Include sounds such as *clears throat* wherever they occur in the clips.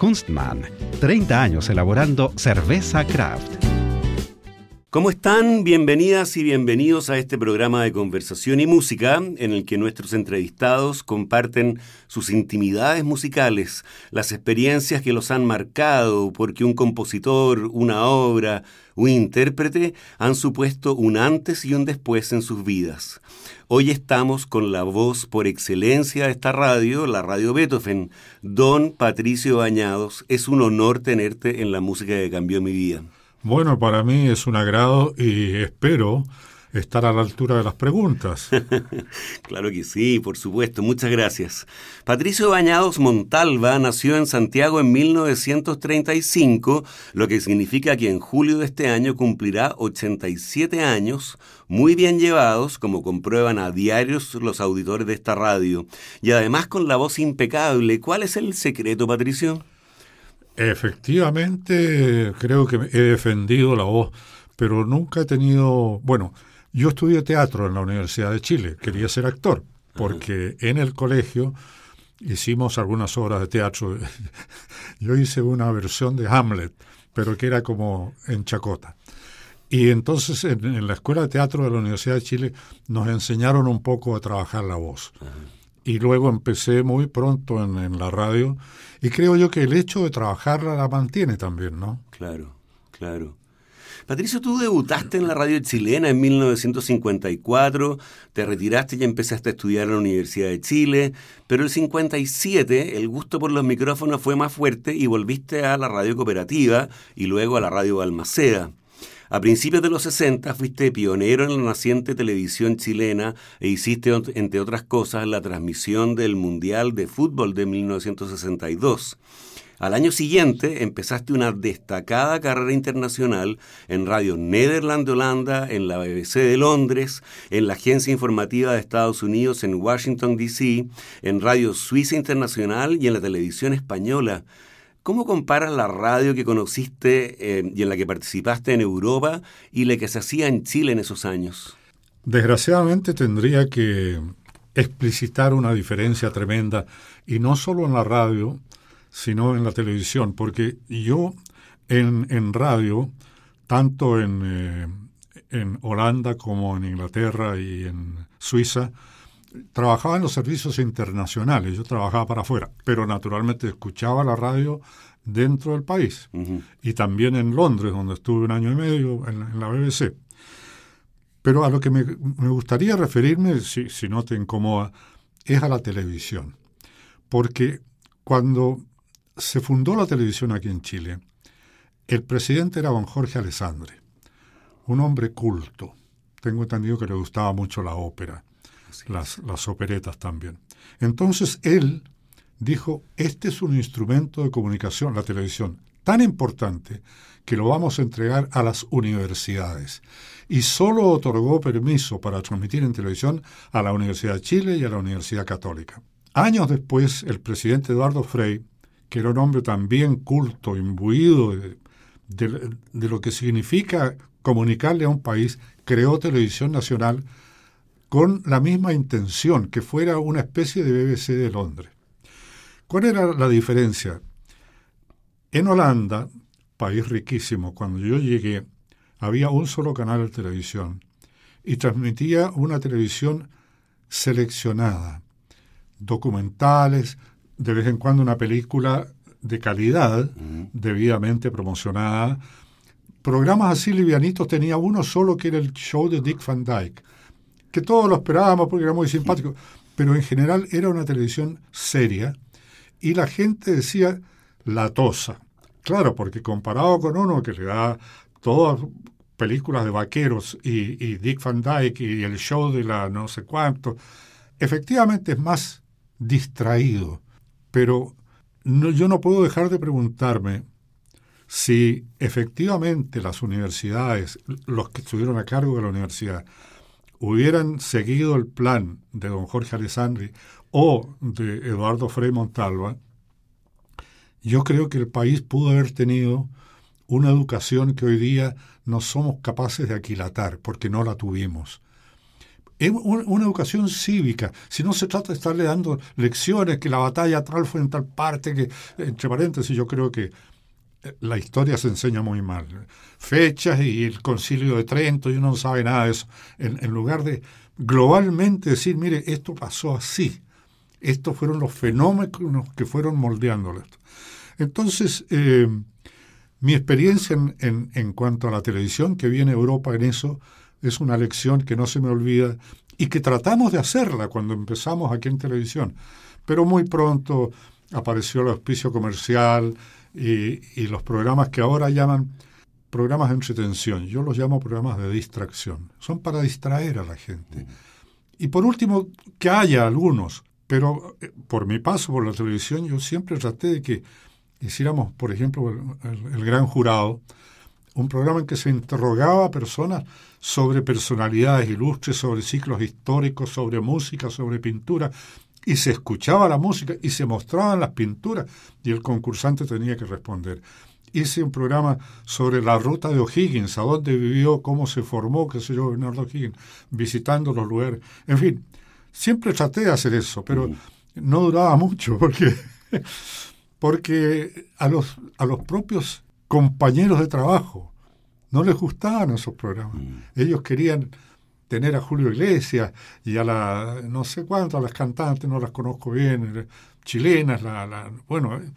Kunstmann, 30 años elaborando cerveza craft. ¿Cómo están? Bienvenidas y bienvenidos a este programa de conversación y música en el que nuestros entrevistados comparten sus intimidades musicales, las experiencias que los han marcado, porque un compositor, una obra, un intérprete han supuesto un antes y un después en sus vidas. Hoy estamos con la voz por excelencia de esta radio, la radio Beethoven, don Patricio Bañados. Es un honor tenerte en la música que cambió mi vida. Bueno, para mí es un agrado y espero estar a la altura de las preguntas. *laughs* claro que sí, por supuesto. Muchas gracias. Patricio Bañados Montalva nació en Santiago en 1935, lo que significa que en julio de este año cumplirá 87 años, muy bien llevados, como comprueban a diarios los auditores de esta radio, y además con la voz impecable. ¿Cuál es el secreto, Patricio? Efectivamente, creo que he defendido la voz, pero nunca he tenido, bueno, yo estudié teatro en la Universidad de Chile, quería ser actor, porque en el colegio hicimos algunas obras de teatro. *laughs* Yo hice una versión de Hamlet, pero que era como en chacota. Y entonces en, la Escuela de Teatro de la Universidad de Chile nos enseñaron un poco a trabajar la voz. Y luego empecé muy pronto en, en, la radio y creo yo que el hecho de trabajarla la mantiene también, ¿no? Claro, claro. Patricio, tú debutaste en la radio chilena en 1954, te retiraste y empezaste a estudiar en la Universidad de Chile, pero el 57 el gusto por los micrófonos fue más fuerte y volviste a la radio cooperativa y luego a la radio Balmaceda. A principios de los 60 fuiste pionero en la naciente televisión chilena e hiciste, entre otras cosas, la transmisión del Mundial de Fútbol de 1962. Al año siguiente empezaste una destacada carrera internacional en Radio Nederland de Holanda, en la BBC de Londres, en la Agencia Informativa de Estados Unidos en Washington, D.C., en Radio Suiza Internacional y en la televisión española. ¿Cómo comparas la radio que conociste eh, y en la que participaste en Europa y la que se hacía en Chile en esos años? Desgraciadamente tendría que explicitar una diferencia tremenda, y no solo en la radio, sino en la televisión, porque yo en, en radio, tanto en, eh, en Holanda como en Inglaterra y en Suiza, trabajaba en los servicios internacionales, yo trabajaba para afuera, pero naturalmente escuchaba la radio dentro del país y también en Londres, donde estuve un año y medio en, la BBC. Pero a lo que me, me gustaría referirme, si, si no te incomoda, es a la televisión. Porque cuando se fundó la televisión aquí en Chile, el presidente era don Jorge Alessandre, un hombre culto. Tengo entendido que le gustaba mucho la ópera, las, las operetas también. Entonces él dijo, este es un instrumento de comunicación, la televisión, tan importante que lo vamos a entregar a las universidades. Y solo otorgó permiso para transmitir en televisión a la Universidad de Chile y a la Universidad Católica. Años después, el presidente Eduardo Frei que era un hombre también culto, imbuido de, lo que significa comunicarle a un país, creó Televisión Nacional con la misma intención, que fuera una especie de BBC de Londres. ¿Cuál era la diferencia? En Holanda, país riquísimo, cuando yo llegué, había un solo canal de televisión y transmitía una televisión seleccionada, documentales, de vez en cuando una película de calidad, debidamente promocionada, programas así livianitos tenía uno solo que era el show de Dick Van Dyke, que todos lo esperábamos porque era muy simpático, *laughs* pero en general era una televisión seria y la gente decía la tosa. Claro, porque comparado con uno que le da todas películas de vaqueros y, Dick Van Dyke y el show de la no sé cuánto, efectivamente es más distraído. Pero yo no puedo dejar de preguntarme si efectivamente las universidades, los que estuvieron a cargo de la universidad, hubieran seguido el plan de don Jorge Alessandri o de Eduardo Frei Montalva, yo creo que el país pudo haber tenido una educación que hoy día no somos capaces de aquilatar porque no la tuvimos. Es una educación cívica. Si no se trata de estarle dando lecciones, que la batalla tal fue en tal parte, que, entre paréntesis, yo creo que eh, la historia se enseña muy mal. Fechas y el concilio de Trento, y uno no sabe nada de eso. En, lugar de globalmente decir, mire, esto pasó así. Estos fueron los fenómenos que fueron moldeándolo. Entonces, eh, mi experiencia en, en, cuanto a la televisión que viene Europa en eso es una lección que no se me olvida y que tratamos de hacerla cuando empezamos aquí en televisión. Pero muy pronto apareció el auspicio comercial y, y los programas que ahora llaman programas de entretención. Yo los llamo programas de distracción. Son para distraer a la gente. Y por último, que haya algunos. Pero eh, por mi paso por la televisión yo siempre traté de que hiciéramos, por ejemplo, el, Gran Jurado, un programa en que se interrogaba a personas sobre personalidades ilustres, sobre ciclos históricos, sobre música, sobre pintura, y se escuchaba la música y se mostraban las pinturas y el concursante tenía que responder. Hice un programa sobre la ruta de O'Higgins, a dónde vivió, cómo se formó, qué sé yo, Bernardo O'Higgins, visitando los lugares. En fin, siempre traté de hacer eso, pero mm. no duraba mucho porque *laughs* porque a los, a los propios compañeros de trabajo no les gustaban esos programas. Mm. Ellos querían tener a Julio Iglesias y a la, no sé cuánto, a las cantantes, no las conozco bien, eh, chilenas, la, bueno, eh,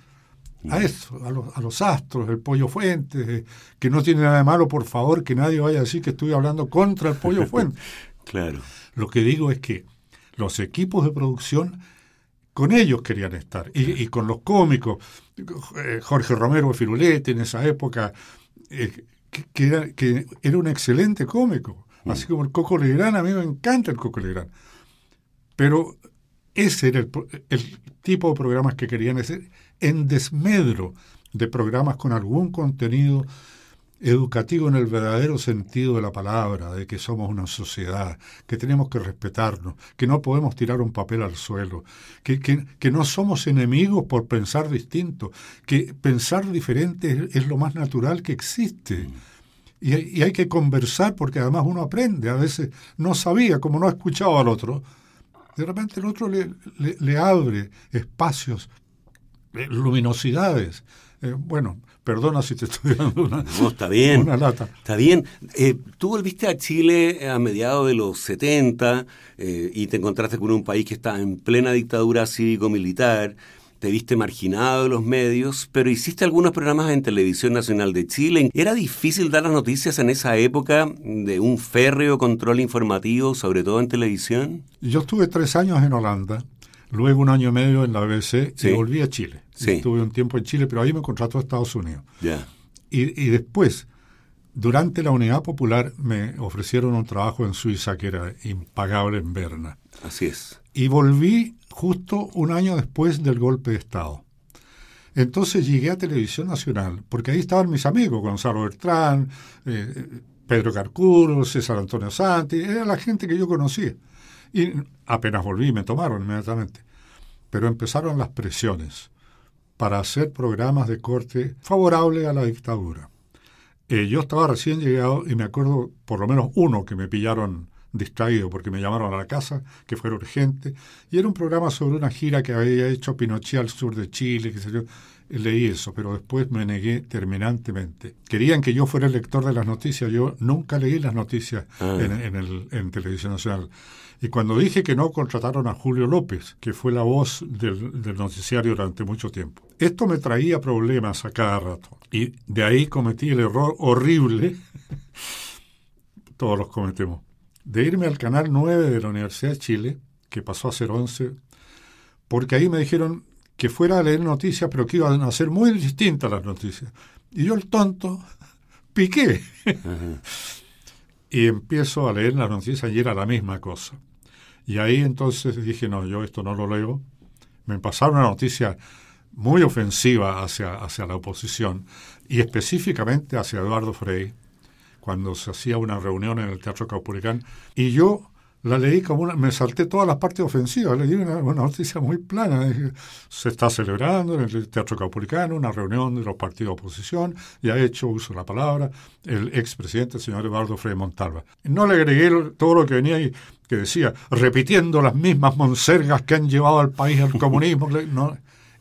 a mm. eso, a los, a los astros, el pollo fuente, eh, que no tiene nada de malo, por favor, que nadie vaya a decir que estoy hablando contra el pollo *laughs* fuente. claro. Lo que digo es que los equipos de producción con ellos querían estar. Y, con los cómicos, Jorge Romero Firulete en esa época, eh, que, era, que, era, un excelente cómico. Mm. Así como el Coco Legrand, a mí me encanta el Coco Legrand. Pero ese era el, el tipo de programas que querían hacer en desmedro de programas con algún contenido educativo en el verdadero sentido de la palabra, de que somos una sociedad, que tenemos que respetarnos, que no podemos tirar un papel al suelo, que, que, no somos enemigos por pensar distinto, que pensar diferente es, lo más natural que existe. Y, y, hay que conversar porque además uno aprende, a veces no sabía, como no ha escuchado al otro, de repente el otro le, le, abre espacios, eh, luminosidades. Eh, bueno, Perdona si te estoy dando una, no, está bien, lata. Está bien. Eh, tú volviste a Chile a mediados de los 70 eh, y te encontraste con un país que está en plena dictadura cívico-militar. Te viste marginado de los medios, pero hiciste algunos programas en Televisión Nacional de Chile. ¿Era difícil dar las noticias en esa época de un férreo control informativo, sobre todo en televisión? Yo estuve tres años en Holanda Luego un año y medio en la BBC y volví a Chile. Estuve un tiempo en Chile, pero ahí me contrató a Estados Unidos. Y, después, durante la Unidad Popular, me ofrecieron un trabajo en Suiza que era impagable en Berna. Así es. Y volví justo un año después del golpe de Estado. Entonces llegué a Televisión Nacional, porque ahí estaban mis amigos, Gonzalo Bertrán, eh, Pedro Carcuro, César Antonio Santi, era la gente que yo conocía. Y apenas volví, me tomaron inmediatamente. Pero empezaron las presiones para hacer programas de corte favorable a la dictadura. Eh, yo estaba recién llegado y me acuerdo por lo menos uno que me pillaron distraído porque me llamaron a la casa, que fue urgente, y era un programa sobre una gira que había hecho Pinochet al sur de Chile, que se yo. Leí eso, pero después me negué terminantemente. Querían que yo fuera el lector de las noticias, yo nunca leí las noticias Ah. en, en el, en Televisión Nacional. Y cuando dije que no, contrataron a Julio López, que fue la voz del, del noticiario durante mucho tiempo. Esto me traía problemas a cada rato. Y de ahí cometí el error horrible, *laughs* todos los cometemos, de irme al canal 9 de la Universidad de Chile, que pasó a ser 11, porque ahí me dijeron que fuera a leer noticias, pero que iban a ser muy distintas las noticias. Y yo, el tonto, *laughs* piqué. y empiezo a leer las noticias y era la misma cosa. Y ahí entonces dije, no, yo esto no lo leo. Me pasaron una noticia muy ofensiva hacia, hacia la oposición y específicamente hacia Eduardo Frei, cuando se hacía una reunión en el Teatro Caupolicán. Y yo la leí como una, me salté todas las partes ofensivas, leí una, una noticia muy plana. Se está celebrando en el Teatro Caupolicano una reunión de los partidos de oposición y ha hecho uso de la palabra el expresidente, el señor Eduardo Frei Montalva. No le agregué todo lo que venía ahí, que decía, repitiendo las mismas monsergas que han llevado al país al comunismo,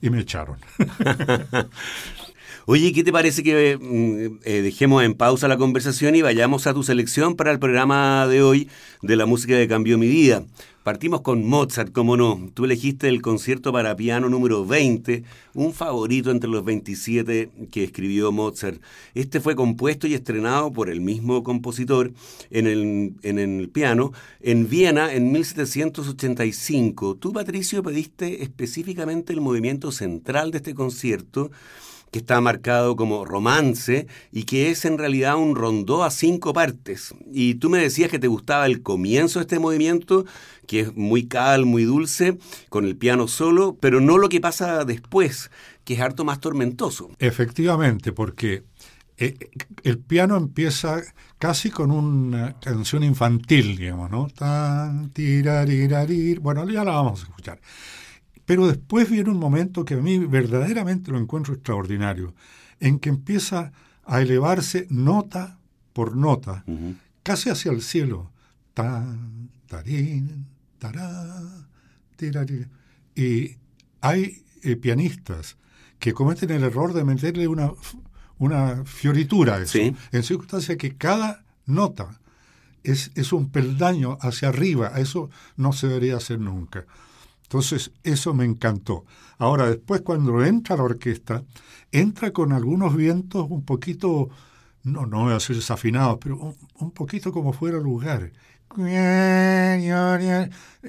y me echaron. *laughs* Oye, ¿qué te parece que mm, eh, dejemos en pausa la conversación y vayamos a tu selección para el programa de hoy de la música que cambió mi vida? Partimos con Mozart, como no. Tú elegiste el concierto para piano número 20, un favorito entre los 27 que escribió Mozart. Este fue compuesto y estrenado por el mismo compositor en el, en el piano en Viena en 1785. Tú, Patricio, pediste específicamente el movimiento central de este concierto que está marcado como romance y que es en realidad un rondó a cinco partes. Y tú me decías que te gustaba el comienzo de este movimiento, que es muy calmo, muy dulce, con el piano solo, pero no lo que pasa después, que es harto más tormentoso. Efectivamente, porque eh, el piano empieza casi con una canción infantil, digamos, ¿no? Tan, tirarirarir. Bueno, ya la vamos a escuchar. Pero después viene un momento que a mí verdaderamente lo encuentro extraordinario, en que empieza a elevarse nota por nota, uh -huh. casi hacia el cielo. Tan, tarín, tará. Y hay eh, pianistas que cometen el error de meterle una, una fioritura a eso, sí. en circunstancia que cada nota es, es un peldaño hacia arriba. Eso no se debería hacer nunca. Entonces, eso me encantó. Ahora, después cuando entra la orquesta, entra con algunos vientos un poquito, no, no voy a decir desafinados, pero un, un poquito como fuera lugar.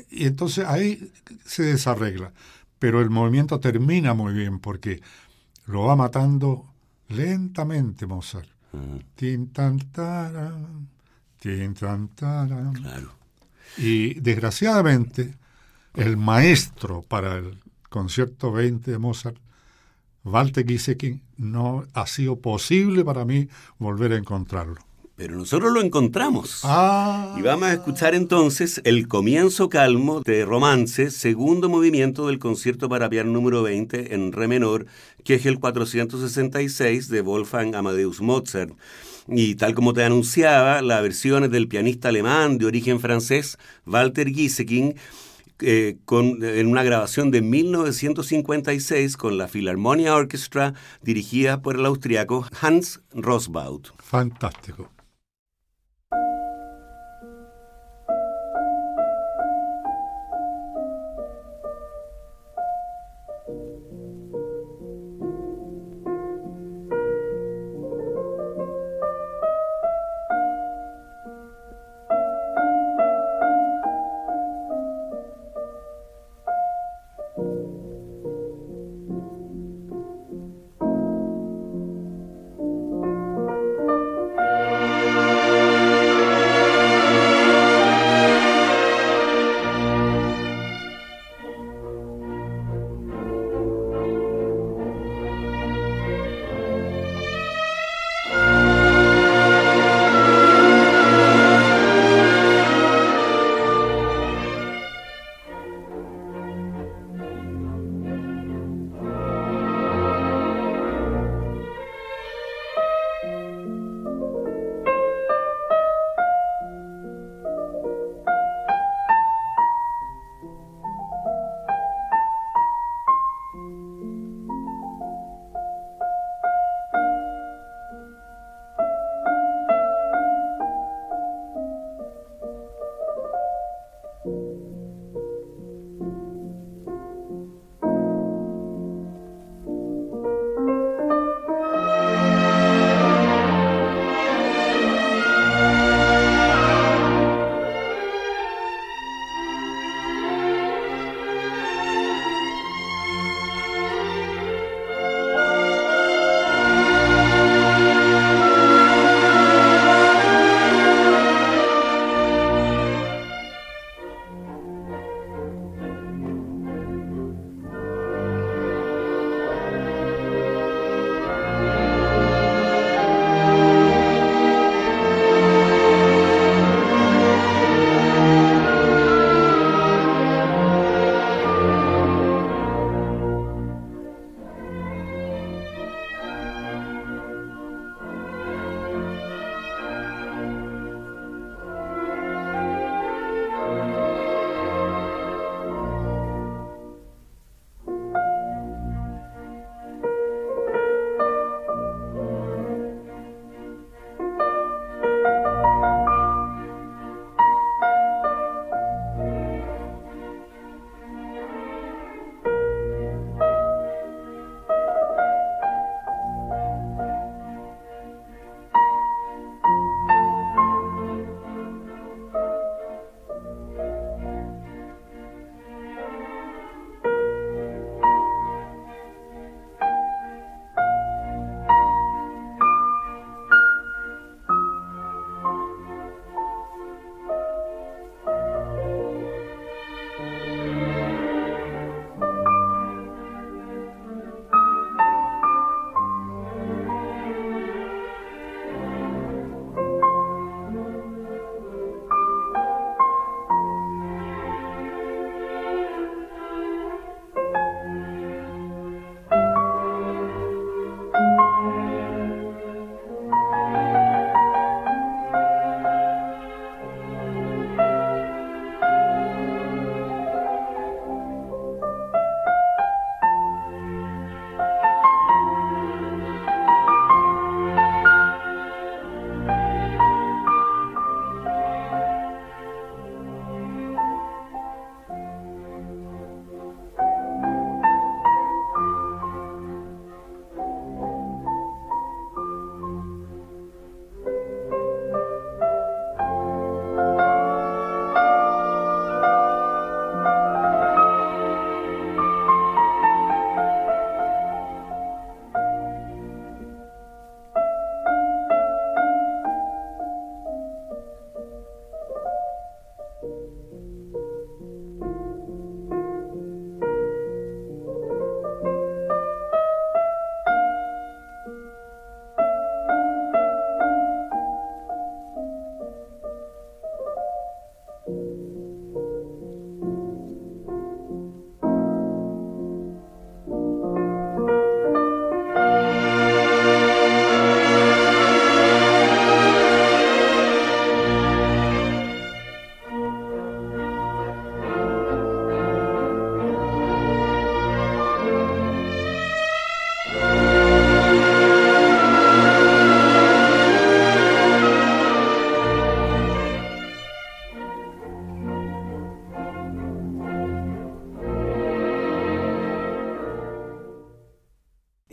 Y entonces ahí se desarregla. Pero el movimiento termina muy bien porque lo va matando lentamente Mozart. Uh -huh. Tin, tan, taran, tin, tan, taran. Claro. Y desgraciadamente el maestro para el concierto 20 de Mozart, Walter Gieseking, no ha sido posible para mí volver a encontrarlo. Pero nosotros lo encontramos. Ah. Y vamos a escuchar entonces el comienzo calmo de Romance, segundo movimiento del concierto para piano número 20 en re menor, que es el 466 de Wolfgang Amadeus Mozart. Y tal como te anunciaba, la versión es del pianista alemán de origen francés, Walter Gieseking, eh, con, en una grabación de 1956 con la Philharmonia Orchestra dirigida por el austriaco Hans Rosbaud. Fantástico.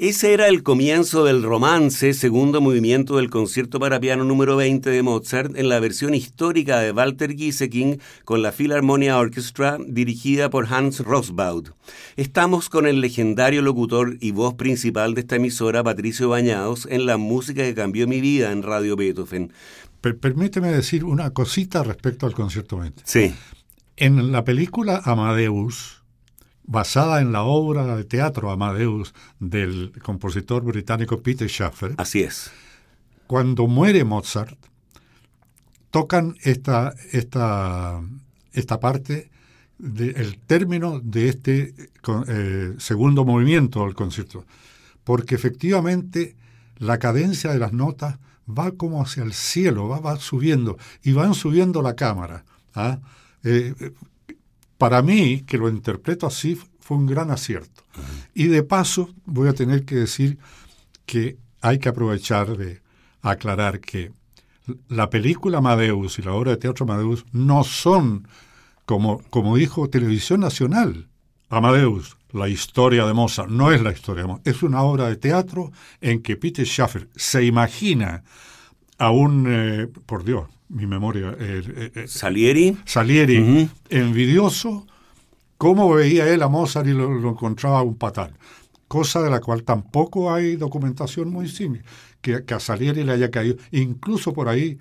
Ese era el comienzo del romance, segundo movimiento del concierto para piano número 20 de Mozart, en la versión histórica de Walter Gieseking con la Philharmonia Orchestra dirigida por Hans Rosbaud. Estamos con el legendario locutor y voz principal de esta emisora, Patricio Bañados, en la música que cambió mi vida en Radio Beethoven. permíteme decir una cosita respecto al concierto 20. Sí. En la película Amadeus, basada en la obra de teatro Amadeus del compositor británico Peter Schaffer. Así es. Cuando muere Mozart, tocan esta, esta, esta parte del término de este eh, segundo movimiento del concierto, porque efectivamente la cadencia de las notas va como hacia el cielo, va, va subiendo y van subiendo la cámara. ¿ah? Eh, para mí, que lo interpreto así, fue un gran acierto. Y de paso, voy a tener que decir que hay que aprovechar de aclarar que la película Amadeus y la obra de teatro Amadeus no son, como, como dijo Televisión Nacional, Amadeus, la historia de Mozart, no es la historia de Mozart, es una obra de teatro en que Peter Schaffer se imagina a un, eh, por Dios, mi memoria. Eh, eh, Salieri. Salieri, envidioso, cómo veía él a Mozart y lo, encontraba un patán. Cosa de la cual tampoco hay documentación muy simple, que, que a Salieri le haya caído. Incluso por ahí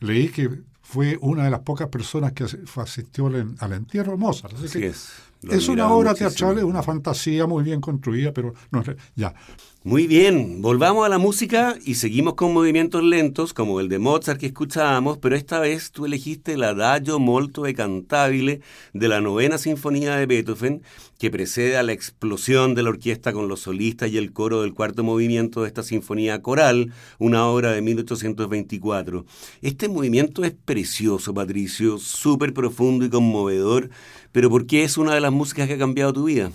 leí que fue una de las pocas personas que asistió al, entierro de Mozart. Así es. Es una obra teatral, es una fantasía muy bien construida, pero no ya. Muy bien, volvamos a la música y seguimos con movimientos lentos como el de Mozart que escuchábamos, pero esta vez tú elegiste el Adagio molto e cantabile de la novena sinfonía de Beethoven, que precede a la explosión de la orquesta con los solistas y el coro del cuarto movimiento de esta sinfonía coral, una obra de 1824. Este movimiento es precioso, Patricio, súper profundo y conmovedor, pero ¿por qué es una de las músicas que ha cambiado tu vida?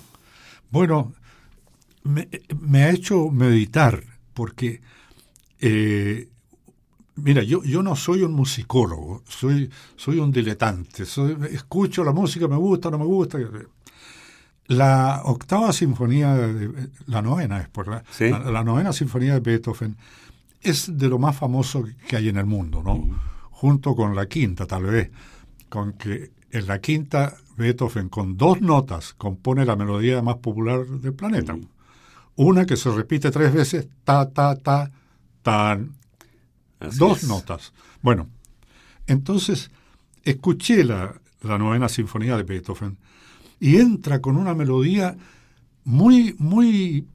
Bueno, me, ha hecho meditar, porque, eh, mira, yo, yo no soy un musicólogo, soy, soy un diletante, soy, escucho la música, me gusta, no me gusta. La octava sinfonía, la novena es por la, la, novena sinfonía de Beethoven es de lo más famoso que hay en el mundo, ¿no? Junto con la quinta, tal vez, con que en la quinta Beethoven con dos notas compone la melodía más popular del planeta. Una que se repite tres veces, ta, ta, ta, tan. dos notas. Bueno, entonces escuché la, la novena sinfonía de Beethoven y entra con una melodía muy, muy,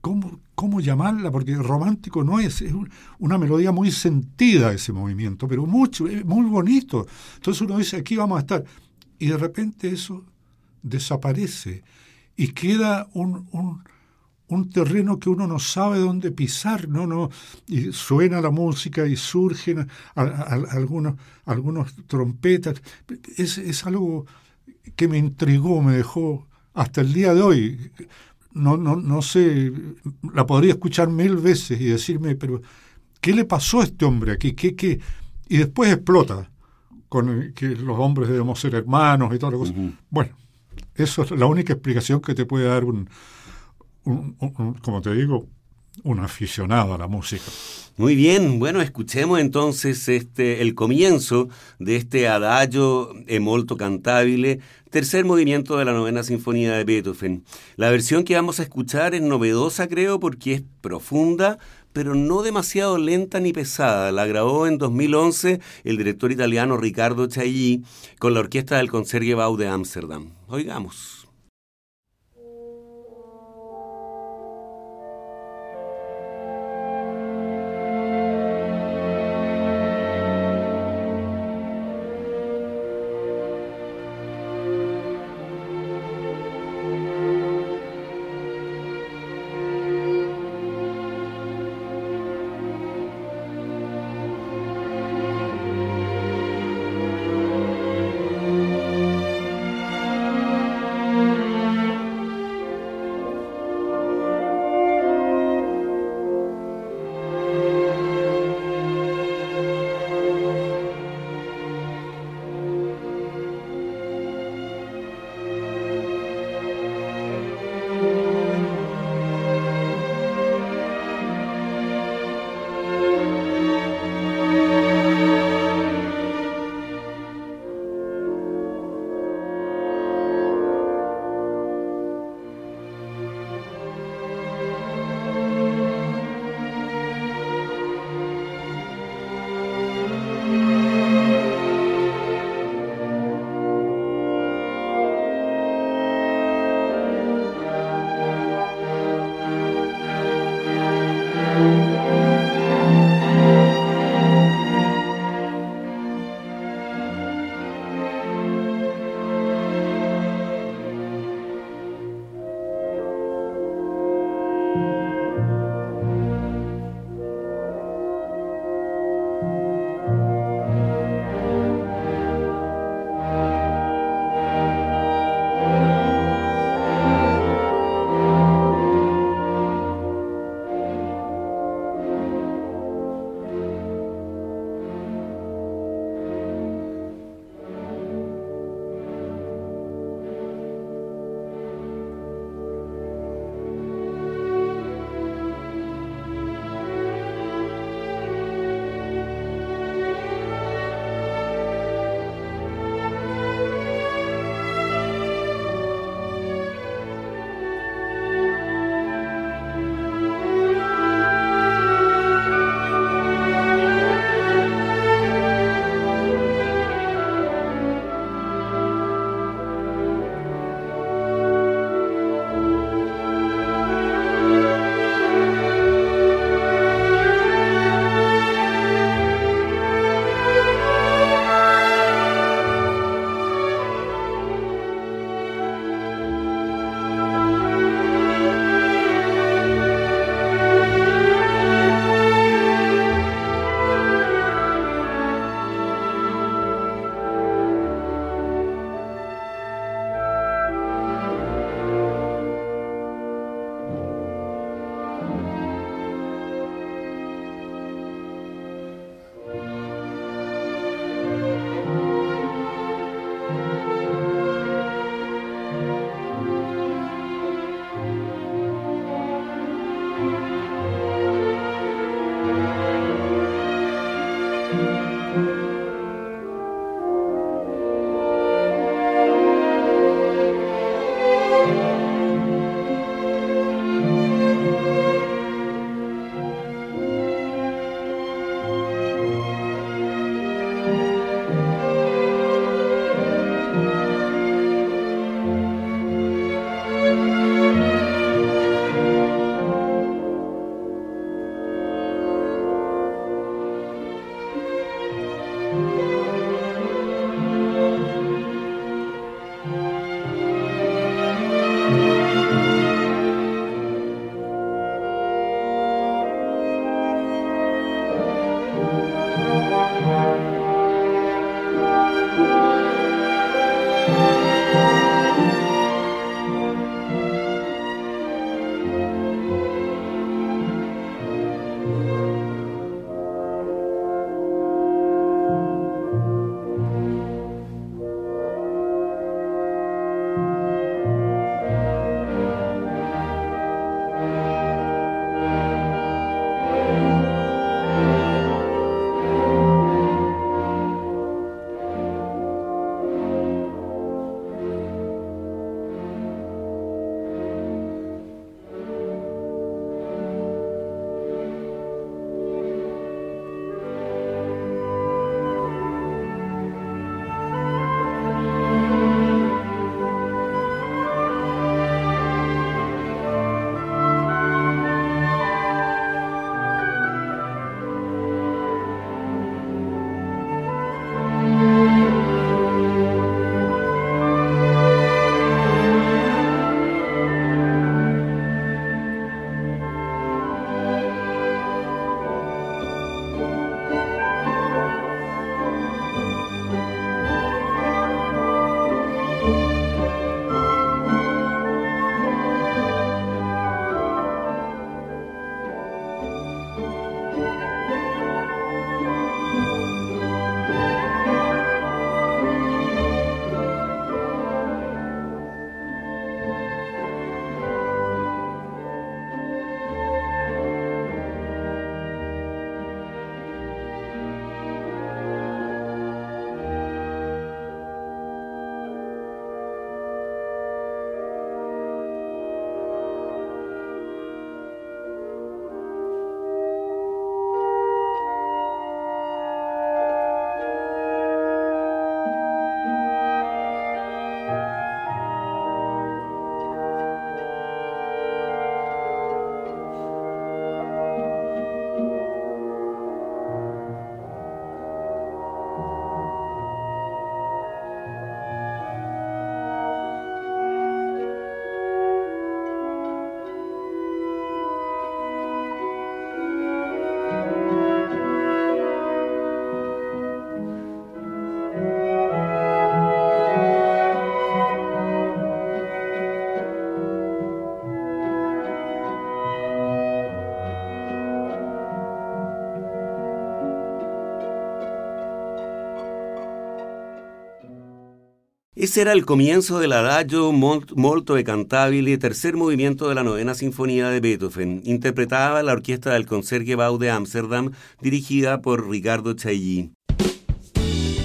¿cómo, cómo llamarla? Porque romántico no es, es una melodía muy sentida ese movimiento, pero mucho, muy bonito. Entonces uno dice, aquí vamos a estar. Y de repente eso desaparece y queda un, un un terreno que uno no sabe dónde pisar, no, no, y suena la música y surgen algunos, algunos trompetas. Es, es, algo que me intrigó, me dejó hasta el día de hoy. No, no, no sé, la podría escuchar mil veces y decirme, pero ¿qué le pasó a este hombre aquí? ¿Qué, qué? Y después explota con que los hombres debemos ser hermanos y todas las cosas. Bueno, eso es la única explicación que te puede dar un, como te digo, un aficionado a la música. Muy bien, bueno, escuchemos entonces este el comienzo de este adagio e molto cantabile, tercer movimiento de la novena sinfonía de Beethoven. La versión que vamos a escuchar es novedosa, creo, porque es profunda, pero no demasiado lenta ni pesada. La grabó en 2011 el director italiano Riccardo Chailly con la orquesta del Concertgebouw de Ámsterdam. Oigamos. Ese era el comienzo del Adagio molto e cantabile, tercer movimiento de la novena sinfonía de Beethoven. Interpretaba la orquesta del Concertgebouw de Ámsterdam, dirigida por Ricardo Chailly.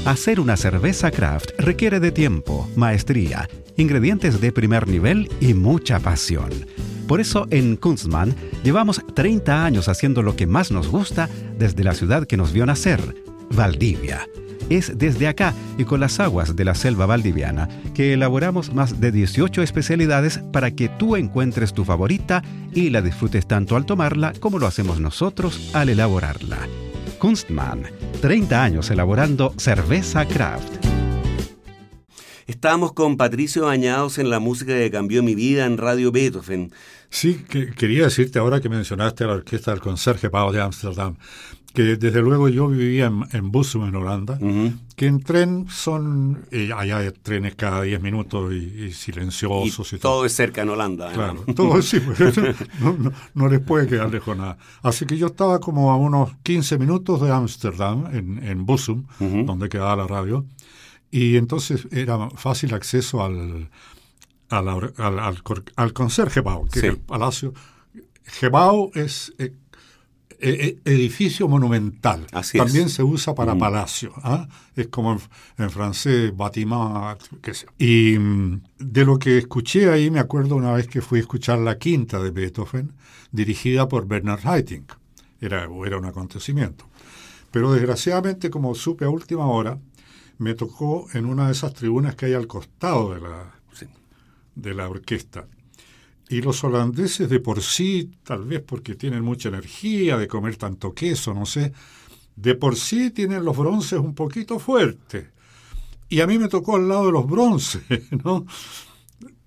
Hacer una cerveza craft requiere de tiempo, maestría, ingredientes de primer nivel y mucha pasión. Por eso en Kunstmann llevamos 30 años haciendo lo que más nos gusta desde la ciudad que nos vio nacer, Valdivia es desde acá y con las aguas de la selva valdiviana que elaboramos más de 18 especialidades para que tú encuentres tu favorita y la disfrutes tanto al tomarla como lo hacemos nosotros al elaborarla. Kunstmann, 30 años elaborando cerveza craft. Estamos con Patricio Bañados en la música que cambió mi vida en Radio Beethoven. Sí, quería decirte ahora que mencionaste a la orquesta del Conserje Pau de Ámsterdam que desde luego yo vivía en, en Bussum, en Holanda, que en tren son, allá hay trenes cada 10 minutos y, silenciosos. Y, todo. es cerca en Holanda. Claro, todo sí, pues, *laughs* no, les puede quedar lejos nada. Así que yo estaba como a unos 15 minutos de Ámsterdam, en, en Bussum, donde quedaba la radio, y entonces era fácil acceso al, al, al, al, conserje que es el palacio. Gebao es eh, e, e, edificio monumental. También se usa para mm. palacio. ¿ah? Es como en, francés, bâtiment, qué sé. Y mm, de lo que escuché ahí, me acuerdo una vez que fui a escuchar la quinta de Beethoven, dirigida por Bernard Haitink. Era, era un acontecimiento. Pero desgraciadamente, como supe a última hora, me tocó en una de esas tribunas que hay al costado de la, de la orquesta. Y los holandeses de por sí, tal vez porque tienen mucha energía de comer tanto queso, no sé, de por sí tienen los bronces un poquito fuertes. Y a mí me tocó al lado de los bronces, *laughs* ¿no?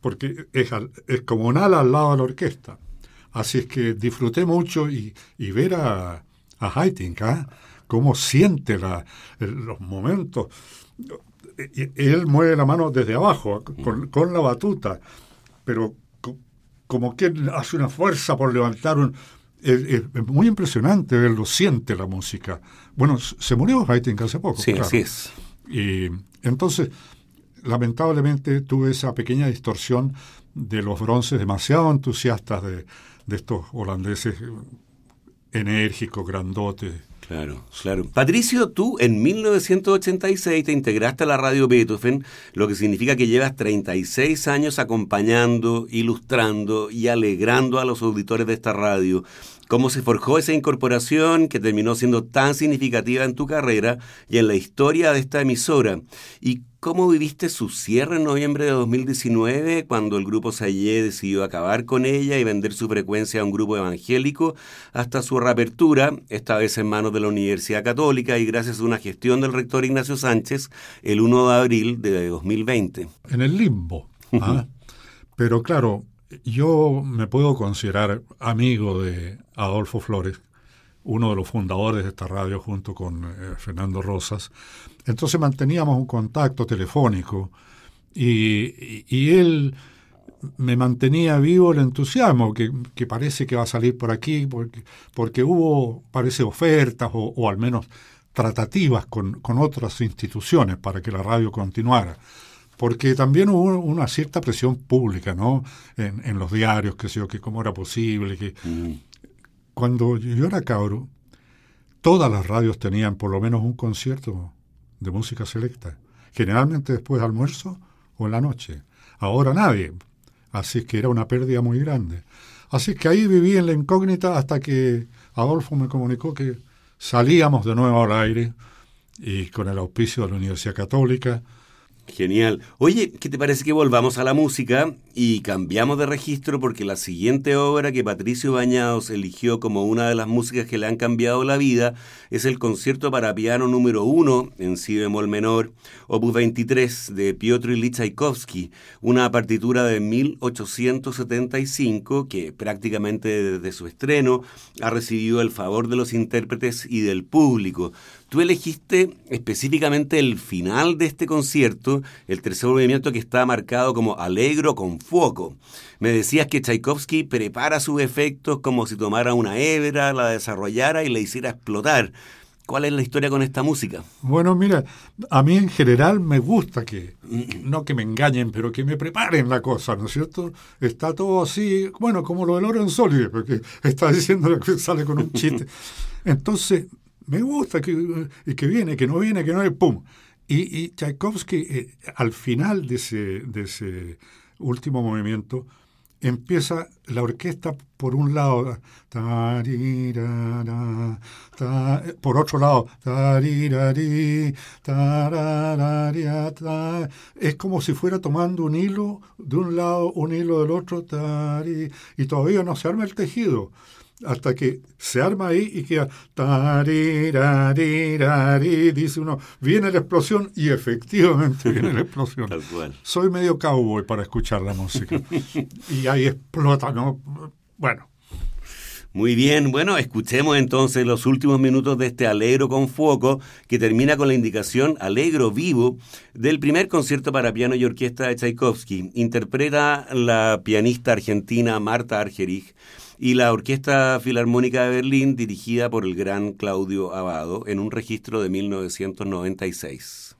Porque es, es como un ala al lado de la orquesta. Así es que disfruté mucho y, ver a, a Haitink, ¿ah? cómo siente la, los momentos él mueve la mano desde abajo, con, la batuta, pero como que hace una fuerza por levantar un... Es, muy impresionante verlo, siente la música. Bueno, se murió Haitink hace poco. Sí, así es. Y entonces, lamentablemente, tuve esa pequeña distorsión de los bronces demasiado entusiastas de, de estos holandeses enérgicos, grandotes. Claro, claro. Patricio, tú en 1986 te integraste a la radio Beethoven, lo que significa que llevas 36 años acompañando, ilustrando y alegrando a los auditores de esta radio. ¿Cómo se forjó esa incorporación que terminó siendo tan significativa en tu carrera y en la historia de esta emisora? ¿Y cómo viviste su cierre en noviembre de 2019 cuando el grupo Sayé decidió acabar con ella y vender su frecuencia a un grupo evangélico hasta su reapertura, esta vez en manos de la Universidad Católica y gracias a una gestión del rector Ignacio Sánchez el 1 de abril de 2020? En el limbo. ¿ah? Pero claro, yo me puedo considerar amigo de Adolfo Flores, uno de los fundadores de esta radio junto con eh, Fernando Rosas. Entonces manteníamos un contacto telefónico y, él me mantenía vivo el entusiasmo que, parece que va a salir por aquí porque, hubo, parece, ofertas o, al menos tratativas con, con otras instituciones para que la radio continuara porque también hubo una cierta presión pública, ¿no? En, los diarios, que sé yo, que cómo era posible, que... Mm. Cuando yo era cabro, todas las radios tenían por lo menos un concierto de música selecta, generalmente después de almuerzo o en la noche. Ahora nadie, así que era una pérdida muy grande. Así que ahí viví en la incógnita hasta que Adolfo me comunicó que salíamos de nuevo al aire y con el auspicio de la Universidad Católica, Genial. Oye, ¿qué te parece que volvamos a la música y cambiamos de registro porque la siguiente obra que Patricio Bañados eligió como una de las músicas que le han cambiado la vida es el concierto para piano número uno en si bemol menor, opus 23 de Piotr Ilyich Tchaikovsky, una partitura de 1875 que prácticamente desde su estreno ha recibido el favor de los intérpretes y del público. Tú elegiste específicamente el final de este concierto, el tercer movimiento que está marcado como alegro con foco. Me decías que Tchaikovsky prepara sus efectos como si tomara una hebra, la desarrollara y la hiciera explotar. ¿Cuál es la historia con esta música? Bueno, mira, a mí en general me gusta que, no que me engañen, pero que me preparen la cosa, ¿no es cierto? Está todo así, bueno, como lo de Lorenzoli, porque está diciendo que sale con un chiste. *laughs* Entonces, me gusta que, que viene, que no viene, que no es, ¡pum! Y, y Tchaikovsky, eh, al final de ese, de ese último movimiento, empieza la orquesta por un lado, por otro lado, es como si fuera tomando un hilo de un lado, un hilo del otro, y todavía no se arma el tejido hasta que se arma ahí y queda dice uno, viene la explosión y efectivamente viene la explosión. *laughs* Soy medio cowboy para escuchar la música. y ahí explota, ¿no? Bueno. Muy bien, bueno, escuchemos entonces los últimos minutos de este Alegro con Foco, que termina con la indicación Alegro Vivo del primer concierto para piano y orquesta de Tchaikovsky. Interpreta la pianista argentina Marta Argerich y la Orquesta Filarmónica de Berlín dirigida por el gran Claudio Abado en un registro de 1996.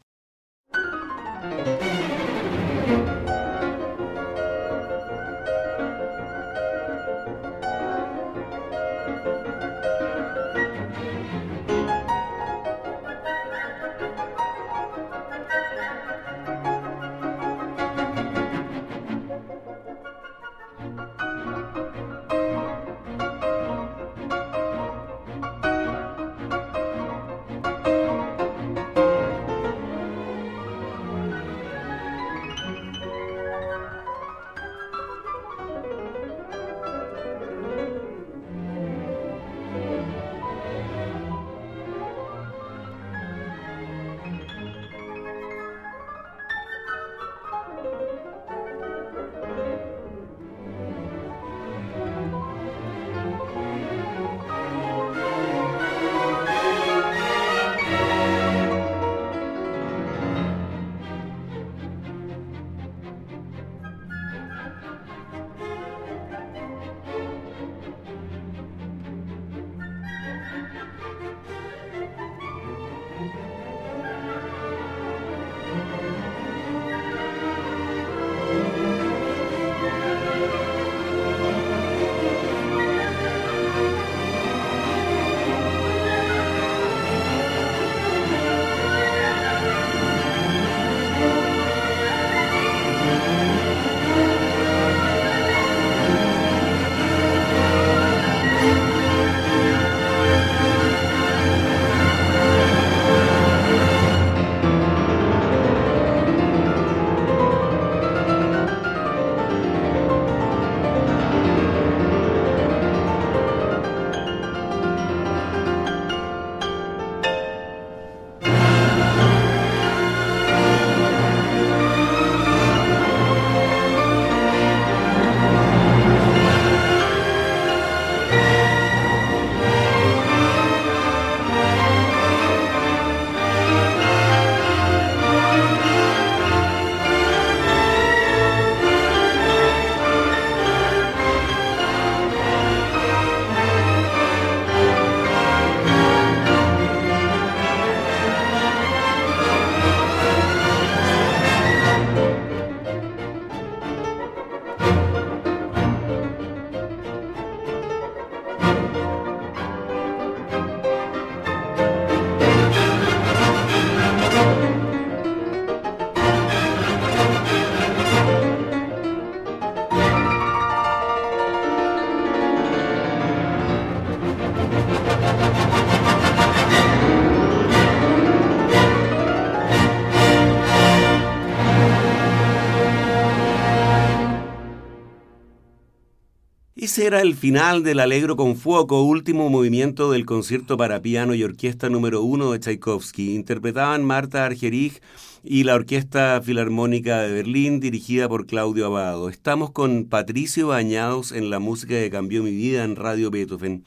Ese era el final del Alegro con Fuoco, último movimiento del concierto para piano y orquesta número uno de Tchaikovsky. Interpretaban Marta Argerich y la Orquesta Filarmónica de Berlín, dirigida por Claudio Abado. Estamos con Patricio Bañados en la música que cambió mi vida en Radio Beethoven.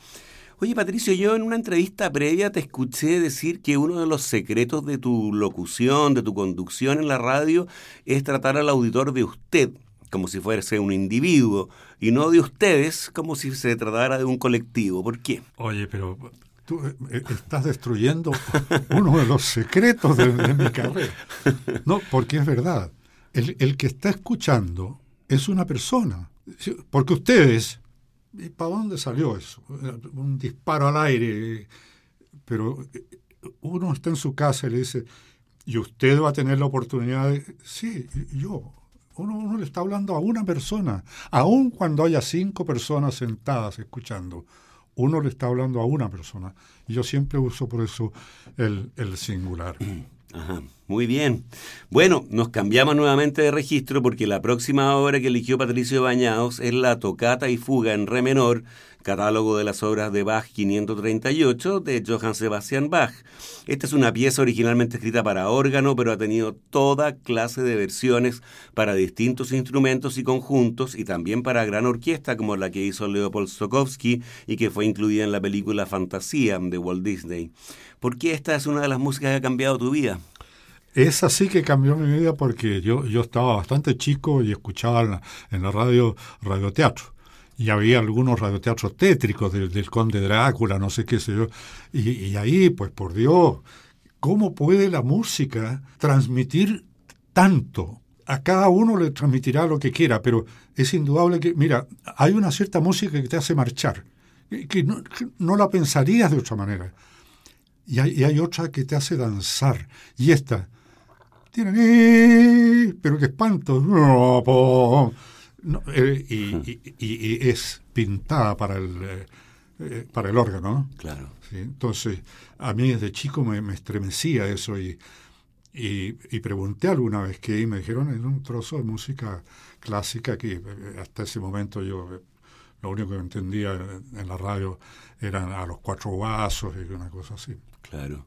Oye, Patricio, yo en una entrevista previa te escuché decir que uno de los secretos de tu locución, de tu conducción en la radio, es tratar al auditor de usted, como si fuese un individuo, y no de ustedes, como si se tratara de un colectivo. ¿Por qué? Oye, pero tú eh, eh, estás destruyendo *laughs* uno de los secretos de, mi carrera. No, porque es verdad. El, el que está escuchando es una persona. Porque ustedes ¿Y para dónde salió eso? Un disparo al aire. Pero uno está en su casa y le dice, y usted va a tener la oportunidad de... Sí, yo. Uno, le está hablando a una persona, aun cuando haya cinco personas sentadas escuchando. Uno le está hablando a una persona. Y yo siempre uso por eso el, el singular. *clears throat* Ajá. Muy bien. Bueno, nos cambiamos nuevamente de registro porque la próxima obra que eligió Patricio Bañados es la Tocata y Fuga en Re menor, catálogo de las obras de Bach 538 de Johann Sebastian Bach. Esta es una pieza originalmente escrita para órgano, pero ha tenido toda clase de versiones para distintos instrumentos y conjuntos y también para gran orquesta como la que hizo Leopold Stokowski y que fue incluida en la película Fantasía de Walt Disney. ¿Por qué esta es una de las músicas que ha cambiado tu vida? Es así que cambió mi vida porque yo, yo estaba bastante chico y escuchaba en la, en la radio radioteatro. Y había algunos radioteatros tétricos del, del Conde Drácula, no sé qué sé yo. Y, ahí, pues por Dios, ¿cómo puede la música transmitir tanto? A cada uno le transmitirá lo que quiera, pero es indudable que, mira, hay una cierta música que te hace marchar, que no, no la pensarías de otra manera. Y hay, hay, otra que te hace danzar. Y esta, pero qué espanto. No, eh, y, y, es pintada para el, eh, eh, para el órgano. Claro. ¿sí? Entonces, a mí desde chico me, me estremecía eso y, y, pregunté alguna vez que y me dijeron en un trozo de música clásica que hasta ese momento yo lo único que entendía en la radio eran a los cuatro vasos y una cosa así. Claro.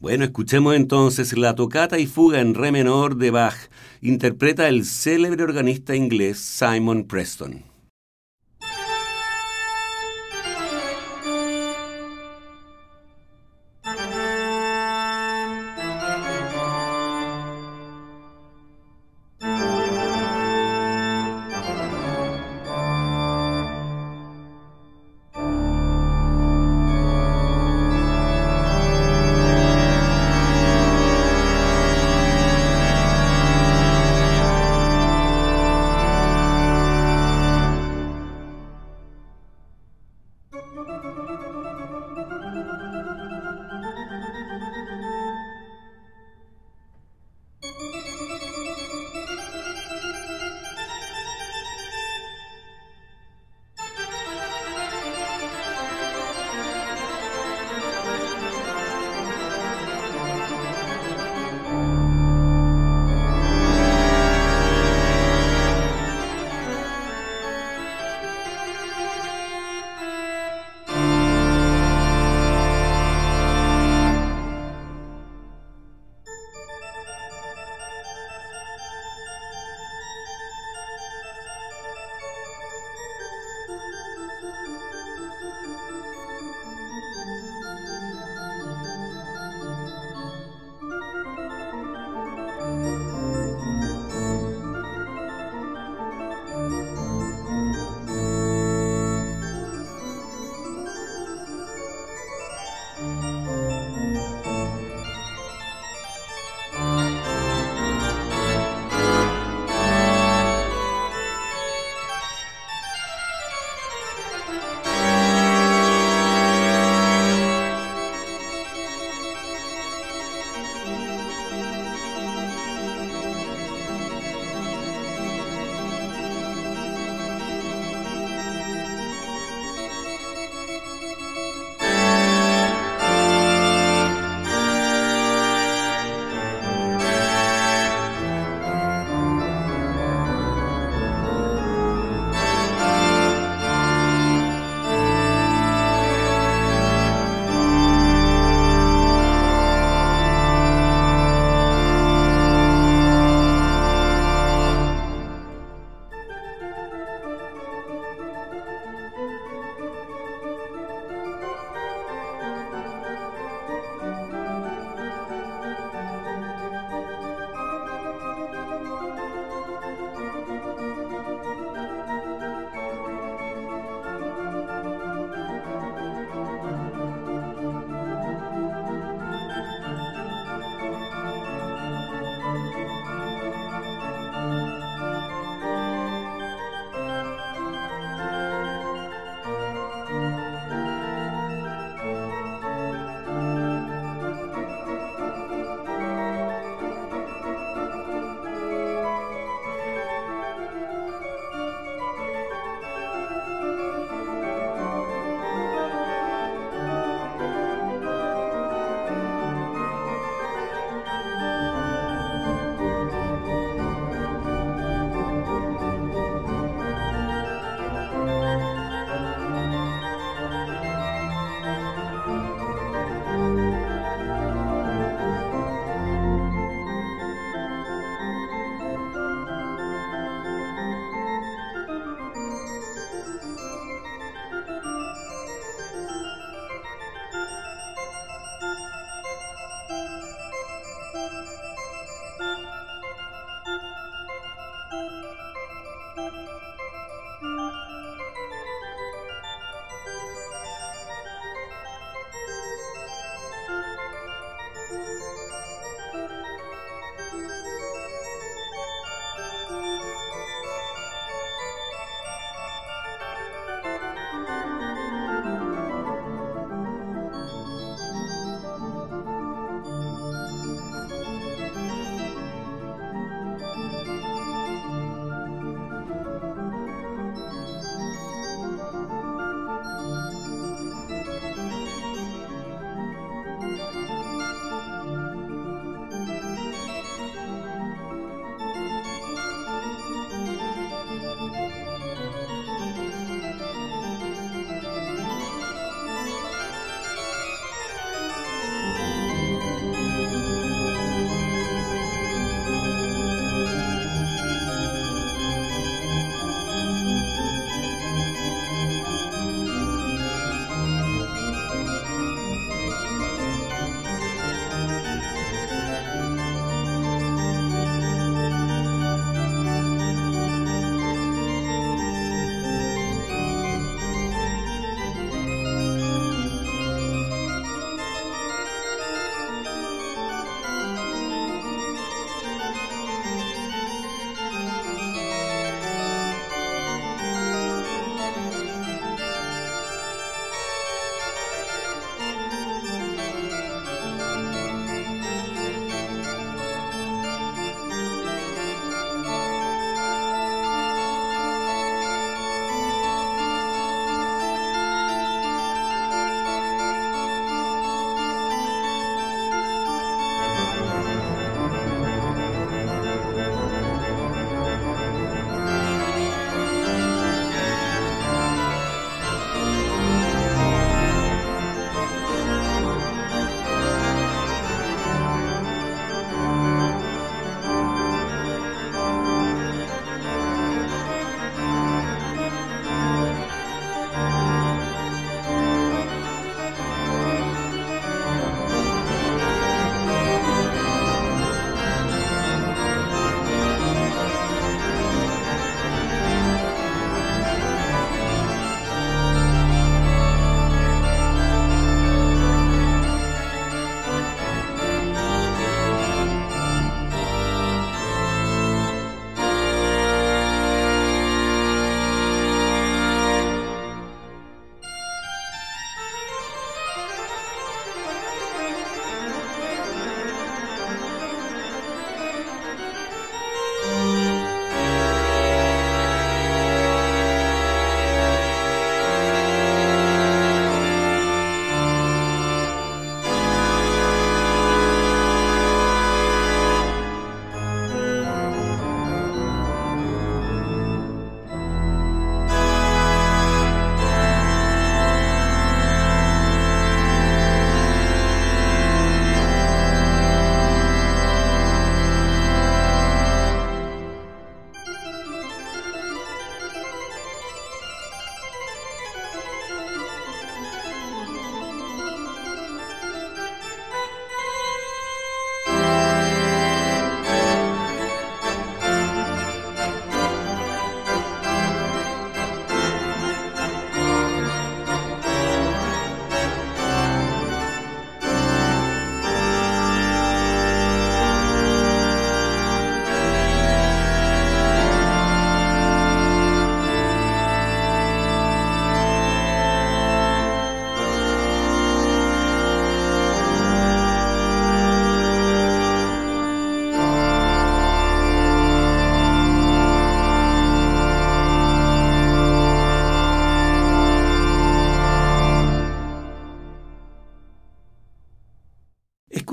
Bueno, escuchemos entonces la tocata y fuga en re menor de Bach. Interpreta el célebre organista inglés Simon Preston.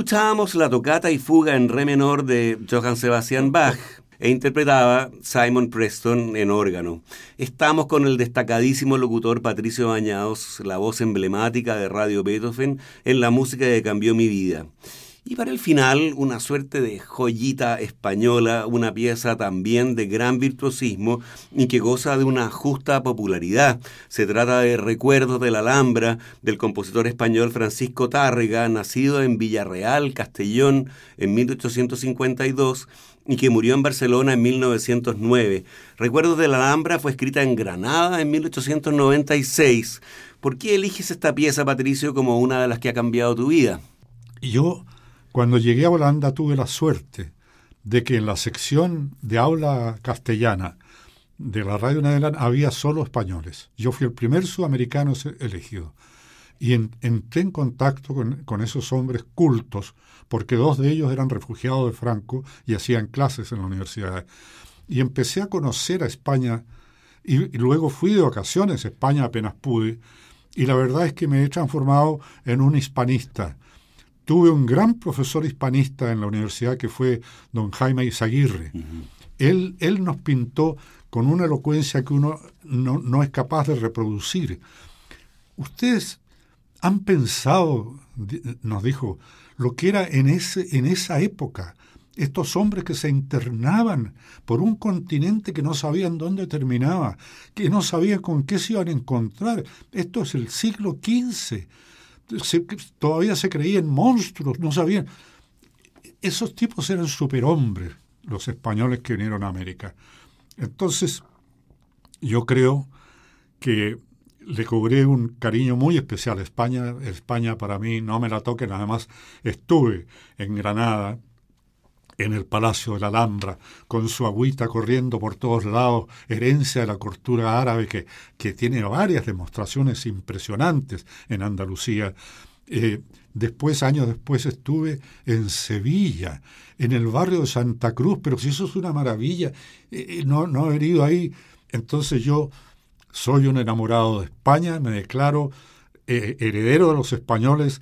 Escuchábamos la tocata y fuga en re menor de Johann Sebastian Bach e interpretaba Simon Preston en órgano. Estamos con el destacadísimo locutor Patricio Bañados, la voz emblemática de Radio Beethoven en la música que cambió mi vida. Y para el final, una suerte de joyita española, una pieza también de gran virtuosismo y que goza de una justa popularidad. Se trata de Recuerdos de la Alhambra, del compositor español Francisco Tárrega, nacido en Villarreal, Castellón, en 1852 y que murió en Barcelona en 1909. Recuerdos de la Alhambra fue escrita en Granada en 1896. ¿Por qué eliges esta pieza, Patricio, como una de las que ha cambiado tu vida? Yo cuando llegué a Holanda tuve la suerte de que en la sección de aula castellana de la Radio Nederland había solo españoles. Yo fui el primer sudamericano elegido. Y entré en contacto con, esos hombres cultos, porque dos de ellos eran refugiados de Franco y hacían clases en la universidad. Y empecé a conocer a España, y, y luego fui de vacaciones a España apenas pude, y la verdad es que me he transformado en un hispanista Tuve un gran profesor hispanista en la universidad que fue don Jaime Izaguirre. él, él nos pintó con una elocuencia que uno no, es capaz de reproducir. Ustedes han pensado, nos dijo, lo que era en, ese, en esa época, estos hombres que se internaban por un continente que no sabían dónde terminaba, que no sabían con qué se iban a encontrar. Esto es el siglo XV todavía se creían monstruos, no sabían. Esos tipos eran superhombres, los españoles que vinieron a América. Entonces, yo creo que le cobré un cariño muy especial a España. España para mí no me la toquen. Además, estuve en Granada en el Palacio de la Alhambra, con su agüita corriendo por todos lados, herencia de la cultura árabe que, que tiene varias demostraciones impresionantes en Andalucía. Eh, después, años después, estuve en Sevilla, en el barrio de Santa Cruz, pero si eso es una maravilla, eh, eh, no, no haber ido ahí. Entonces yo soy un enamorado de España, me declaro heredero de los españoles,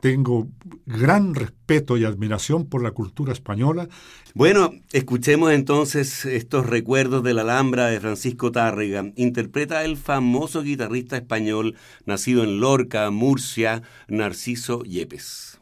tengo gran respeto y admiración por la cultura española. Bueno, escuchemos entonces estos recuerdos de la Alhambra de Francisco Tárrega. Interpreta el famoso guitarrista español nacido en Lorca, Murcia, Narciso Yepes.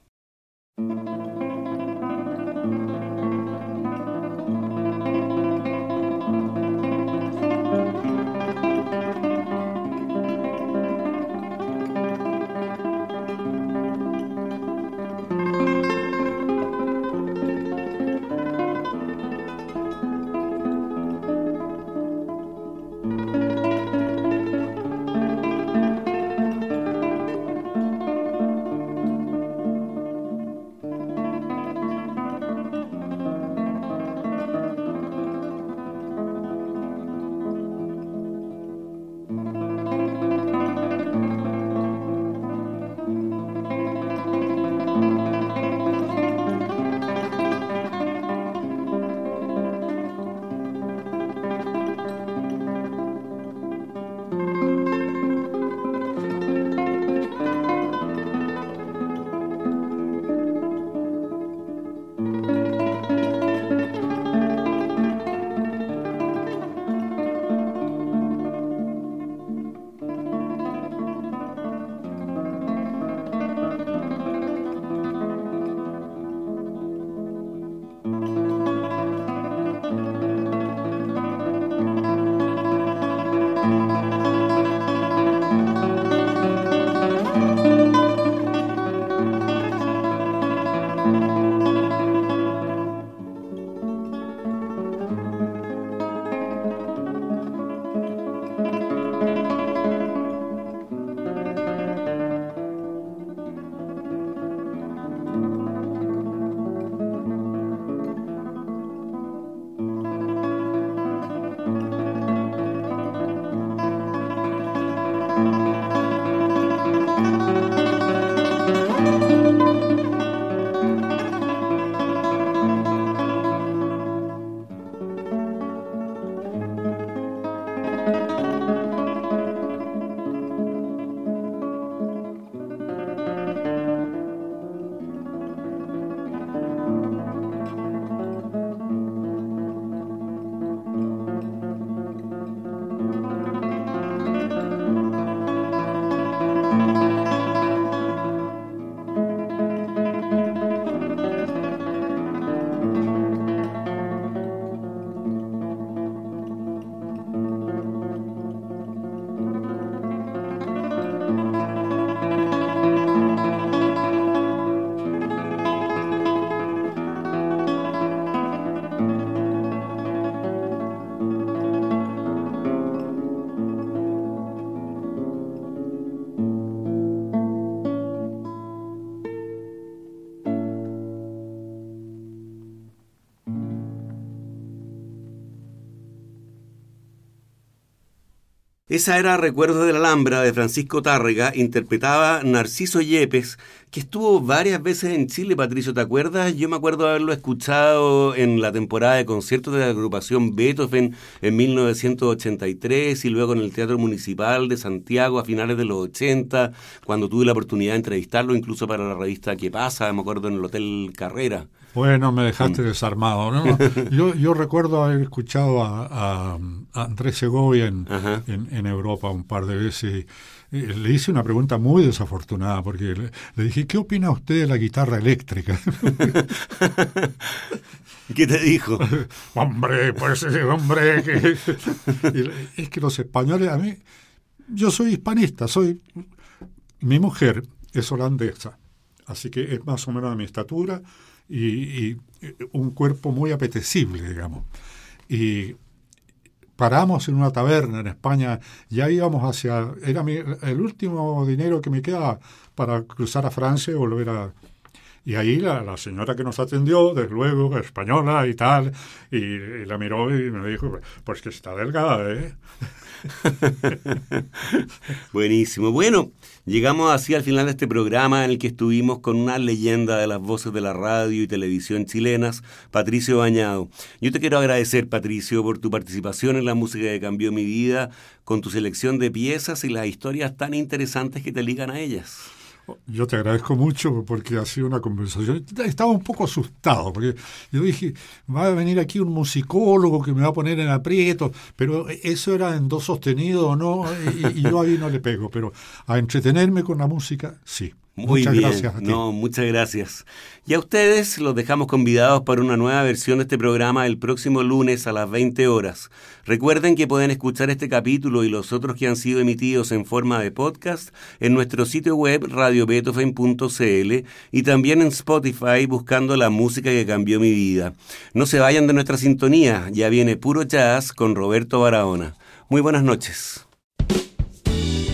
Esa era Recuerdos de la Alhambra de Francisco Tárrega, interpretaba Narciso Yepes, que estuvo varias veces en Chile, Patricio, ¿te acuerdas? Yo me acuerdo haberlo escuchado en la temporada de conciertos de la agrupación Beethoven en 1983 y luego en el Teatro Municipal de Santiago a finales de los 80, cuando tuve la oportunidad de entrevistarlo incluso para la revista ¿Qué pasa? Me acuerdo en el Hotel Carrera. Bueno, me dejaste mm. desarmado. ¿no? *laughs* yo, yo recuerdo haber escuchado a, Andrés Segovia en, en, Europa un par de veces y, le hice una pregunta muy desafortunada porque le, dije, ¿qué opina usted de la guitarra eléctrica? *laughs* ¿Qué te dijo? *laughs* hombre, pues hombre, que... es que los españoles, a mí, yo soy hispanista, soy... Mi mujer es holandesa, así que es más o menos de mi estatura y, un cuerpo muy apetecible, digamos. Y paramos en una taberna en España, ya íbamos hacia, era el último dinero que me quedaba para cruzar a Francia y volver a... Y ahí la, señora que nos atendió, desde luego, española y tal, y, la miró y me dijo, pues que está delgada, ¿eh? *laughs* Buenísimo. Bueno, llegamos así al final de este programa en el que estuvimos con una leyenda de las voces de la radio y televisión chilenas, Patricio Bañado. Yo te quiero agradecer, Patricio, por tu participación en la música que cambió mi vida, con tu selección de piezas y las historias tan interesantes que te ligan a ellas. Yo te agradezco mucho porque ha sido una conversación. Estaba un poco asustado porque yo dije, va a venir aquí un musicólogo que me va a poner en aprieto, pero eso era en do sostenido no, y yo ahí no le pego, pero a entretenerme con la música, sí. Muy muchas bien. gracias. No, muchas gracias. Y a ustedes los dejamos convidados para una nueva versión de este programa el próximo lunes a las 20 horas. Recuerden que pueden escuchar este capítulo y los otros que han sido emitidos en forma de podcast en nuestro sitio web radiobeethoven.cl y también en Spotify buscando la música que cambió mi vida. No se vayan de nuestra sintonía, ya viene puro jazz con Roberto Barahona. Muy buenas noches.